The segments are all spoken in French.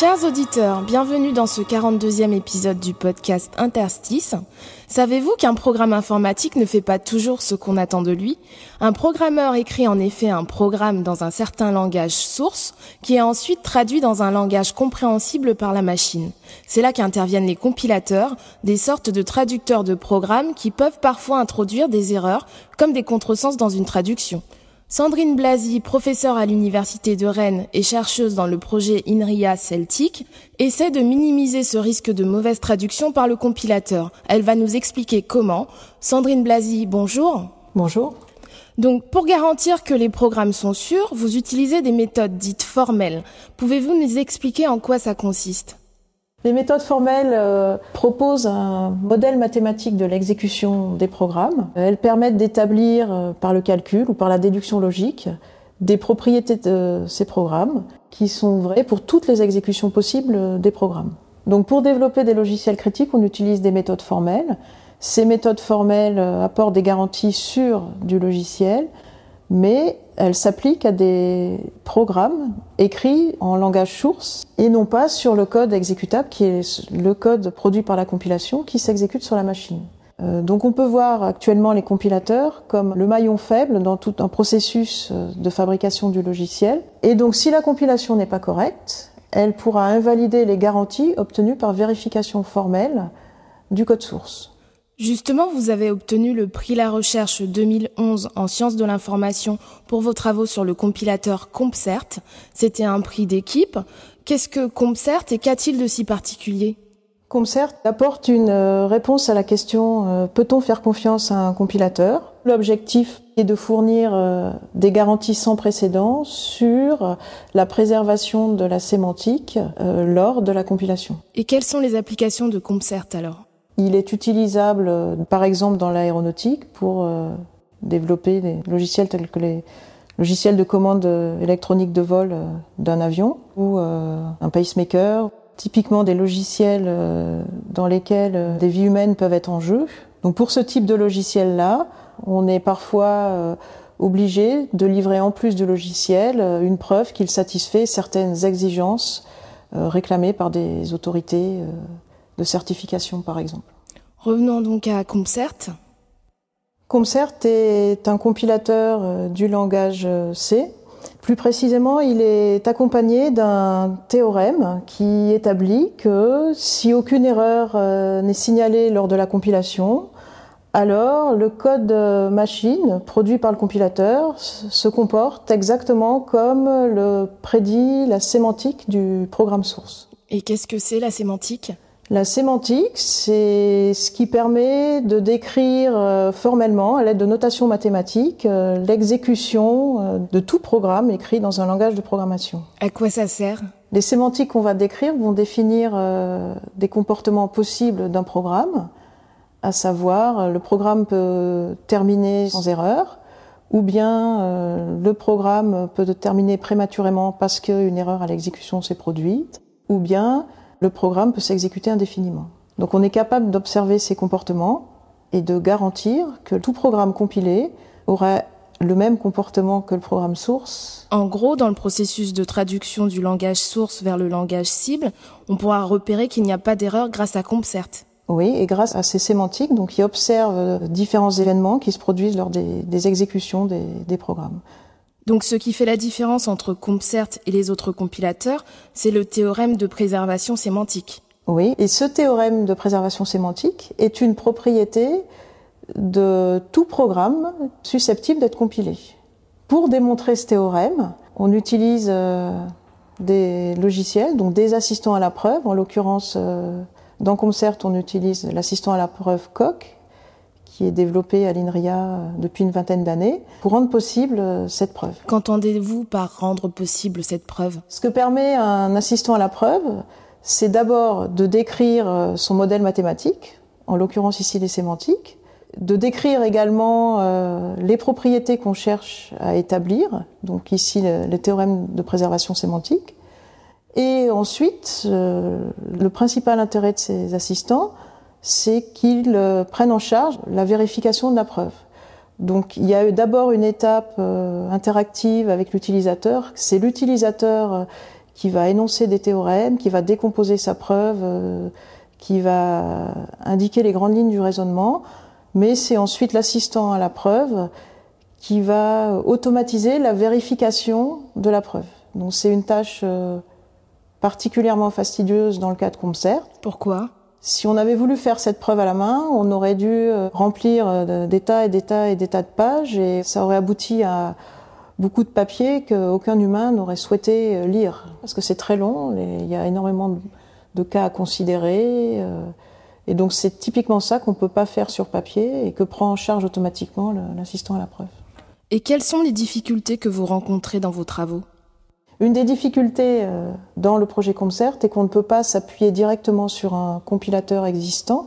Chers auditeurs, bienvenue dans ce 42e épisode du podcast Interstice. Savez-vous qu'un programme informatique ne fait pas toujours ce qu'on attend de lui? Un programmeur écrit en effet un programme dans un certain langage source qui est ensuite traduit dans un langage compréhensible par la machine. C'est là qu'interviennent les compilateurs, des sortes de traducteurs de programmes qui peuvent parfois introduire des erreurs comme des contresens dans une traduction. Sandrine Blasi, professeure à l'Université de Rennes et chercheuse dans le projet INRIA Celtic, essaie de minimiser ce risque de mauvaise traduction par le compilateur. Elle va nous expliquer comment. Sandrine Blasi, bonjour. Bonjour. Donc, pour garantir que les programmes sont sûrs, vous utilisez des méthodes dites formelles. Pouvez-vous nous expliquer en quoi ça consiste? Les méthodes formelles euh, proposent un modèle mathématique de l'exécution des programmes. Elles permettent d'établir euh, par le calcul ou par la déduction logique des propriétés de ces programmes qui sont vraies pour toutes les exécutions possibles euh, des programmes. Donc pour développer des logiciels critiques, on utilise des méthodes formelles. Ces méthodes formelles apportent des garanties sur du logiciel, mais elles s'appliquent à des programmes écrits en langage source et non pas sur le code exécutable qui est le code produit par la compilation qui s'exécute sur la machine. Euh, Donc on peut voir actuellement les compilateurs comme le maillon faible dans tout un processus euh, de fabrication du logiciel. Et donc si la compilation n'est pas correcte, elle pourra invalider les garanties obtenues par vérification formelle du code source. Justement, vous avez obtenu le prix La Recherche 2011 en sciences de l'information pour vos travaux sur le compilateur CompCert. C'était un prix d'équipe. Qu'est-ce que CompCert et qu'a-t-il de si particulier? CompCert apporte une euh, réponse à la question euh, peut-on faire confiance à un compilateur? L'objectif est de fournir euh, des garanties sans précédent sur la préservation de la sémantique lors de la compilation. Et quelles sont les applications de CompCert alors? Il est utilisable euh, par exemple dans l'aéronautique pour euh, développer des logiciels tels que les logiciels de commande euh, électronique de vol d'un avion ou un pacemaker typiquement des logiciels dans lesquels des vies humaines peuvent être en jeu. Donc pour ce type de logiciel-là, on est parfois obligé de livrer en plus du logiciel une preuve qu'il satisfait certaines exigences réclamées par des autorités de certification, par exemple. Revenons donc à CompCert. CompCert est un compilateur euh, du langage euh, C. Plus précisément, il est accompagné d'un théorème qui établit que si aucune erreur euh, n'est signalée lors de la compilation, alors le code machine produit par le compilateur se comporte exactement comme le prédit la sémantique du programme source. Et qu'est-ce que c'est la sémantique? La sémantique, c'est ce qui permet de décrire euh, formellement, à l'aide de notations mathématiques, euh, l'exécution euh, de tout programme écrit dans un langage de programmation. À quoi ça sert? Les sémantiques qu'on va décrire vont définir des comportements possibles d'un programme, à savoir le programme peut terminer sans erreur, ou bien le programme peut terminer prématurément parce qu'une erreur à l'exécution s'est produite, ou bien le programme peut s'exécuter indéfiniment. Donc on est capable d'observer ces comportements et de garantir que tout programme compilé aura le même comportement que le programme source En gros, dans le processus de traduction du langage source vers le langage cible, on pourra repérer qu'il n'y a pas d'erreur grâce à CompCert. Oui, et grâce à ces sémantiques, donc qui observent euh, différents événements qui se produisent lors des, des exécutions des, des programmes. Donc ce qui fait la différence entre CompCert et les autres compilateurs, c'est le théorème de préservation sémantique. Oui, et ce théorème de préservation sémantique est une propriété de tout programme susceptible d'être compilé. Pour démontrer ce théorème, on utilise euh, des logiciels, donc des assistants à la preuve. En l'occurrence, euh, dans CompCert, on utilise l'assistant à la preuve COC, qui est développé à l'INRIA euh, depuis une vingtaine d'années, pour rendre possible euh, cette preuve. Qu'entendez-vous par rendre possible cette preuve? Ce que permet un assistant à la preuve, c'est d'abord de décrire euh, son modèle mathématique, en l'occurrence ici les sémantiques, de décrire également euh, les propriétés qu'on cherche à établir, donc ici le, le théorème de préservation sémantique, Et ensuite, euh, le principal intérêt de ces assistants, c'est qu'ils euh, prennent en charge la vérification de la preuve. Donc il y a d'abord une étape euh, interactive avec l'utilisateur. C'est l'utilisateur euh, qui va énoncer des théorèmes, qui va décomposer sa preuve, qui va indiquer les grandes lignes du raisonnement. Mais c'est ensuite l'assistant à la preuve qui va automatiser la vérification de la preuve. Donc c'est une tâche particulièrement fastidieuse dans le cas de concert. Pourquoi? Si on avait voulu faire cette preuve à la main, on aurait dû euh, remplir euh, des tas et des tas et des tas de pages et ça aurait abouti à beaucoup de papier qu'aucun humain n'aurait souhaité euh, lire. Parce que c'est très long, il y a énormément de cas à considérer. Et donc c'est typiquement ça qu'on ne peut pas faire sur papier et que prend en charge automatiquement l'assistant à la preuve. Et quelles sont les difficultés que vous rencontrez dans vos travaux? Une des difficultés euh, dans le projet Concert est qu'on ne peut pas s'appuyer directement sur un compilateur existant.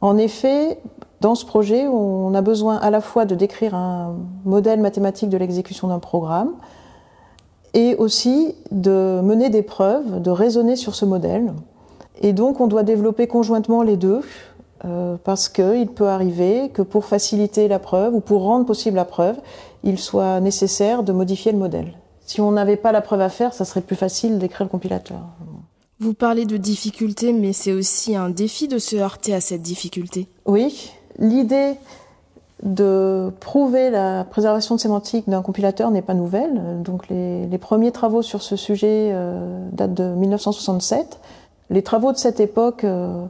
En effet, dans ce projet, on a besoin à la fois de décrire un modèle mathématique de l'exécution d'un programme et aussi de mener des preuves, de raisonner sur ce modèle. Et donc on doit développer conjointement les deux euh, parce qu'il peut arriver que pour faciliter la preuve ou pour rendre possible la preuve, il soit nécessaire de modifier le modèle. Si on n'avait pas la preuve à faire, ça serait plus facile d'écrire le compilateur. Vous parlez de difficulté, mais c'est aussi un défi de se heurter à cette difficulté. Oui, l'idée de prouver la préservation de sémantique d'un compilateur n'est pas nouvelle. Donc les, premiers travaux sur ce sujet euh, datent de 1967. Les travaux de cette époque euh,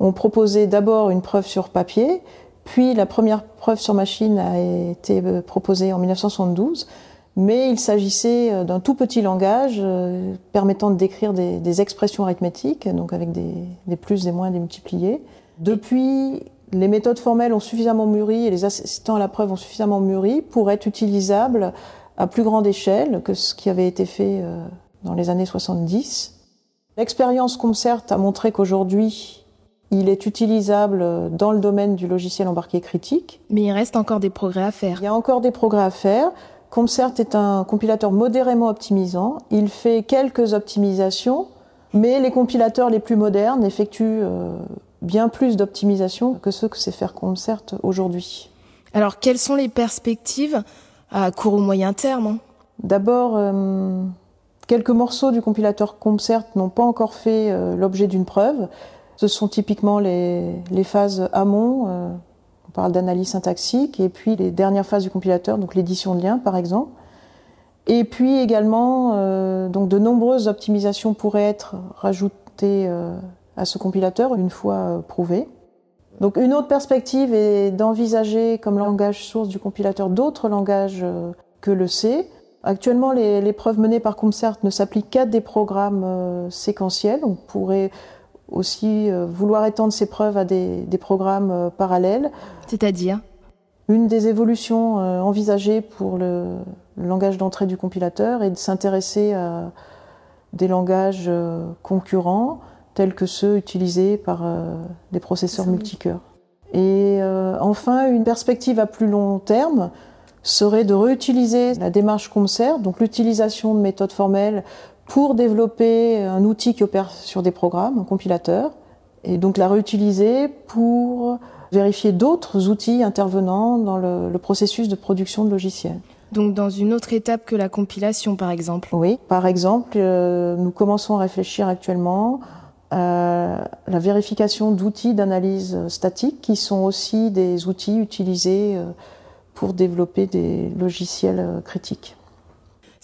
ont proposé d'abord une preuve sur papier, puis la première preuve sur machine a été euh, proposée en 1972 mais il s'agissait euh, d'un tout petit langage euh, permettant de décrire des, expressions arithmétiques, donc avec des, plus, des moins, des multipliés. Depuis, les méthodes formelles ont suffisamment mûri et les assistants à la preuve ont suffisamment mûri pour être utilisables à plus grande échelle que ce qui avait été fait euh, dans les années 70. L'expérience Concert a montré qu'aujourd'hui, il est utilisable dans le domaine du logiciel embarqué critique. Mais il reste encore des progrès à faire. Il y a encore des progrès à faire. Concert est un compilateur modérément optimisant. Il fait quelques optimisations, mais les compilateurs les plus modernes effectuent euh, bien plus d'optimisation que ceux que sait faire Concert aujourd'hui. Alors, quelles sont les perspectives à court ou moyen terme D'abord, euh, quelques morceaux du compilateur Concert n'ont pas encore fait euh, l'objet d'une preuve. Ce sont typiquement les, les phases amont parle d'analyse syntaxique, et puis les dernières phases du compilateur, donc l'édition de liens par exemple. Et puis également, euh, donc de nombreuses optimisations pourraient être rajoutées euh, à ce compilateur une fois euh, prouvé. Donc une autre perspective est d'envisager comme langage source du compilateur d'autres langages que le C. Actuellement, les, les preuves menées par Concert ne s'appliquent qu'à des programmes séquentiels. On pourrait aussi euh, vouloir étendre ces preuves à des, programmes euh, parallèles. C'est-à-dire? Une des évolutions euh, envisagées pour le, langage d'entrée du compilateur est de s'intéresser à des langages concurrents tels que ceux utilisés par des processeurs multicœurs. Et enfin, une perspective à plus long terme serait de réutiliser la démarche concert, donc l'utilisation de méthodes formelles pour développer un outil qui opère sur des programmes, un compilateur, et donc la réutiliser pour vérifier d'autres outils intervenant dans le, processus de production de logiciels. Donc dans une autre étape que la compilation, par exemple Oui, par exemple, euh, nous commençons à réfléchir actuellement à la vérification d'outils d'analyse statique qui sont aussi des outils utilisés euh, pour développer des logiciels euh, critiques.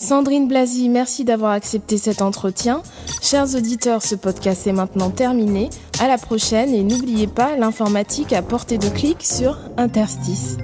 Sandrine Blasi, merci d'avoir accepté cet entretien. Chers auditeurs, ce podcast est maintenant terminé. À la prochaine et n'oubliez pas l'informatique à portée de clic sur Interstice.